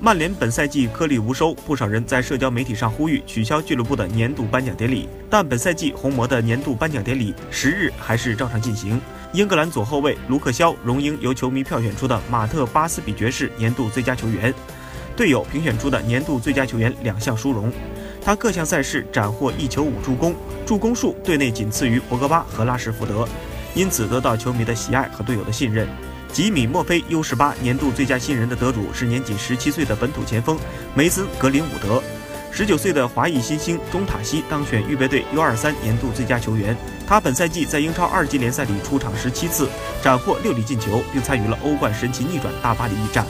曼联本赛季颗粒无收，不少人在社交媒体上呼吁取消俱乐部的年度颁奖典礼。但本赛季红魔的年度颁奖典礼十日还是照常进行。英格兰左后卫卢克肖荣膺由球迷票选出的马特巴斯比爵士年度最佳球员，队友评选出的年度最佳球员两项殊荣。他各项赛事斩获一球五助攻，助攻数队内仅次于博格巴和拉什福德，因此得到球迷的喜爱和队友的信任。吉米·墨菲 U18 年度最佳新人的得主是年仅十七岁的本土前锋梅森·格林伍德，十九岁的华裔新星中塔西当选预备队 U23 年度最佳球员。他本赛季在英超二级联赛里出场十七次，斩获六粒进球，并参与了欧冠神奇逆转大巴黎一战。